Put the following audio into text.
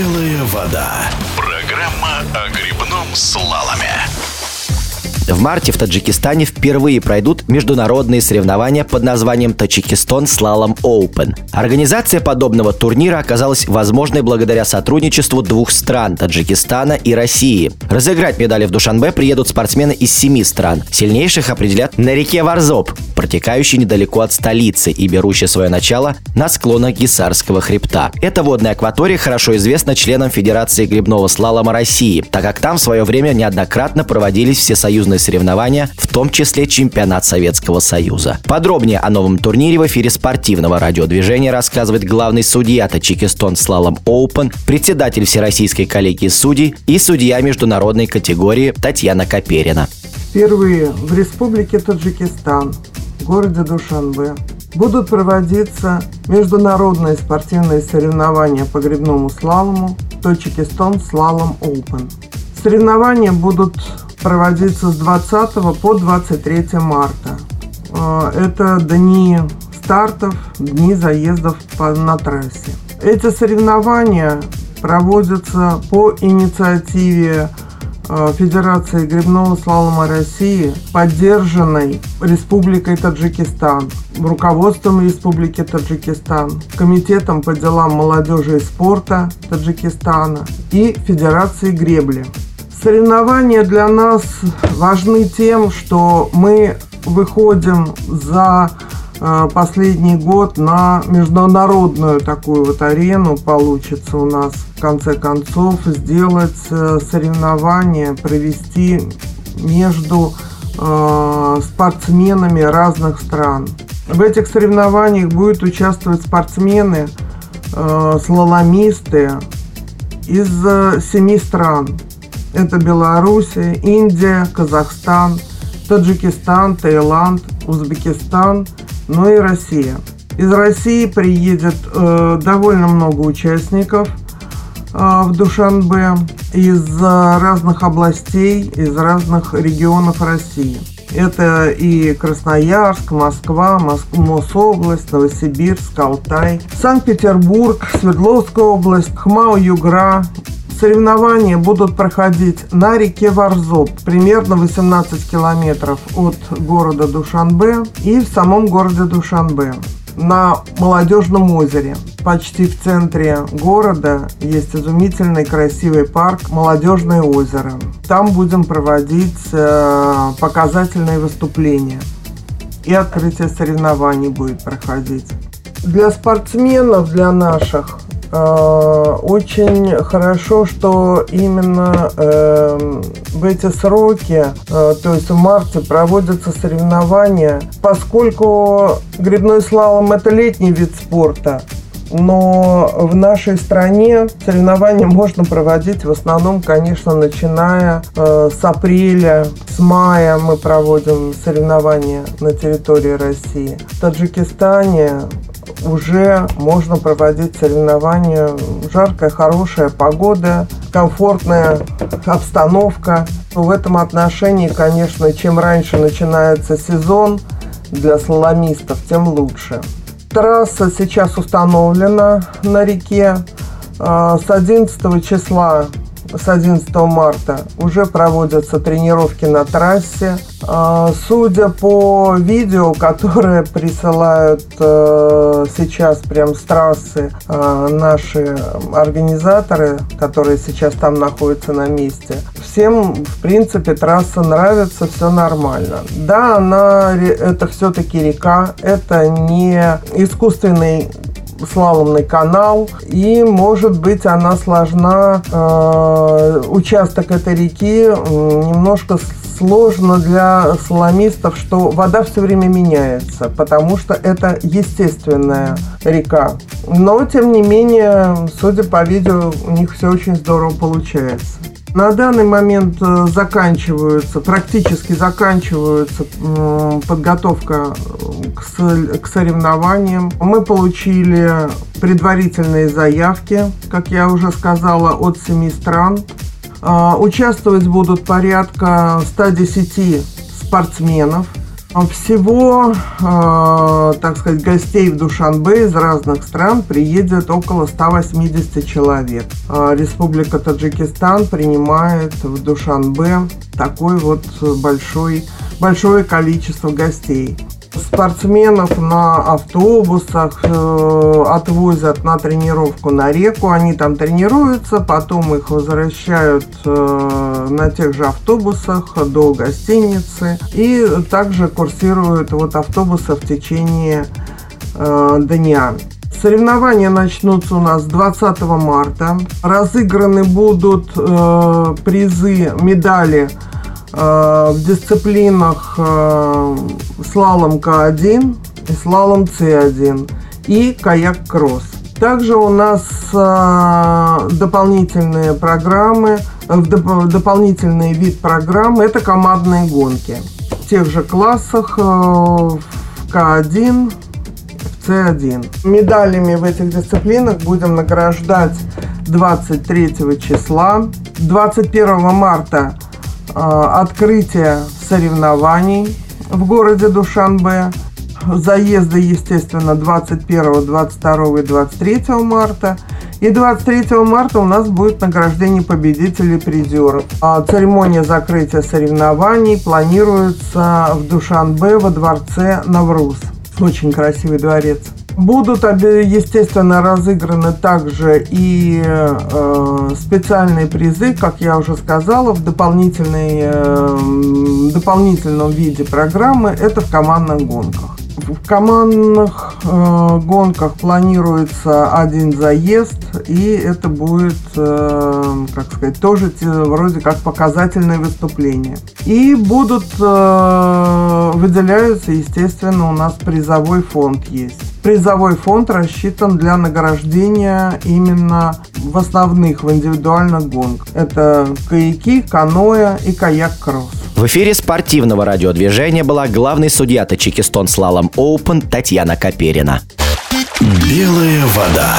Белая вода. Программа о грибном слаломе. В марте в Таджикистане впервые пройдут международные соревнования под названием Таджикистан Слалом Open. Организация подобного турнира оказалась возможной благодаря сотрудничеству двух стран – Таджикистана и России. Разыграть медали в Душанбе приедут спортсмены из семи стран. Сильнейших определят на реке Варзоп, протекающей недалеко от столицы и берущей свое начало на склонах Гисарского хребта. Эта водная акватория хорошо известна членам Федерации грибного слалома России, так как там в свое время неоднократно проводились всесоюзные соревнования, в том числе чемпионат Советского Союза. Подробнее о новом турнире в эфире спортивного радиодвижения рассказывает главный судья Таджикистан Слалом Open, председатель Всероссийской коллегии судей и судья международной категории Татьяна Коперина. Впервые в Республике Таджикистан, в городе Душанбе, будут проводиться международные спортивные соревнования по грибному слалому Таджикистан Слалом Open. Соревнования будут проводиться с 20 по 23 марта. А, это дни стартов, дни заездов на трассе. Эти соревнования проводятся по инициативе а, Федерации грибного слалома России, поддержанной Республикой Таджикистан, руководством Республики Таджикистан, Комитетом по делам молодежи и спорта Таджикистана и Федерацией гребли. Соревнования для нас важны тем, что мы выходим за э, последний год на международную такую вот арену получится у нас в конце концов сделать э, соревнования, провести между э, спортсменами разных стран. В этих соревнованиях будут участвовать спортсмены, слаломисты из семи стран. Это Белоруссия, Индия, Казахстан, Таджикистан, Таиланд, Узбекистан, ну и Россия. Из России приедет э, довольно много участников э, в Душанбе из э, разных областей, из разных регионов России. Это и Красноярск, Москва, Моск... Мособласть, Новосибирск, Алтай, Санкт-Петербург, Свердловская область, Хмау, Югра, Соревнования будут проходить на реке Варзоп, примерно 18 километров от города Душанбе и в самом городе Душанбе на Молодежном озере. Почти в центре города есть изумительный красивый парк Молодежное озеро. Там будем проводить э, показательные выступления. И открытие соревнований будет проходить. Для спортсменов, для наших, очень хорошо, что именно э, в эти сроки, э, то есть в марте, проводятся соревнования, поскольку грибной слалом это летний вид спорта, но в нашей стране соревнования можно проводить в основном, конечно, начиная э, с апреля, с мая мы проводим соревнования на территории России. В Таджикистане уже можно проводить соревнования. Жаркая, хорошая погода, комфортная обстановка. В этом отношении, конечно, чем раньше начинается сезон для слаломистов, тем лучше. Трасса сейчас установлена на реке. А, с 11 числа с 11 марта уже проводятся тренировки на трассе. А, судя по видео, которые присылают э, сейчас прям с трассы а, наши организаторы, которые сейчас там находятся на месте, всем, в принципе, трасса нравится, все нормально. Да, она, это все-таки река, это не искусственный слаломный канал, и может быть она сложна, э, участок этой реки немножко сложно для слаломистов, что вода все время меняется, потому что это естественная река. Но, тем не менее, судя по видео, у них все очень здорово получается. На данный момент э, заканчиваются, практически заканчивается подготовка к соревнованиям. Мы получили предварительные заявки, как я уже сказала, от семи стран. А, участвовать будут порядка 110 спортсменов. Всего, э, так сказать, гостей в Душанбе из разных стран приедет около 180 человек. Э, Республика Таджикистан принимает в Душанбе такой вот большой, большое количество гостей спортсменов на автобусах э, отвозят на тренировку на реку, они там тренируются, потом их возвращают э, на тех же автобусах до гостиницы и также курсируют вот автобусы в течение э, дня. Соревнования начнутся у нас 20 марта. Разыграны будут э, призы, медали в дисциплинах э, слалом К1 и слалом С1 и каяк-кросс. Также у нас э, дополнительные программы, дополнительный вид программы – это командные гонки. В тех же классах в К1, в С1. Медалями в этих дисциплинах будем награждать 23 числа. 21 марта открытие соревнований в городе Душанбе. Заезды, естественно, 21, 22 и 23 марта. И 23 марта у нас будет награждение победителей и призеров. А церемония закрытия соревнований планируется в Душанбе во дворце Навруз. Очень красивый дворец. Будут, естественно, разыграны также и э, специальные призы, как я уже сказала, в дополнительной, э, дополнительном виде программы. Это в командных гонках. В командных э, гонках планируется один заезд, и это будет, э, как сказать, тоже вроде как показательное выступление. И будут э, выделяются, естественно, у нас призовой фонд есть. Призовой фонд рассчитан для награждения именно в основных, в индивидуальных гонках. Это каяки, каноэ и каяк-кросс. В эфире спортивного радиодвижения была главный судья Таджикистан Слалом Оупен Татьяна Каперина. Белая вода.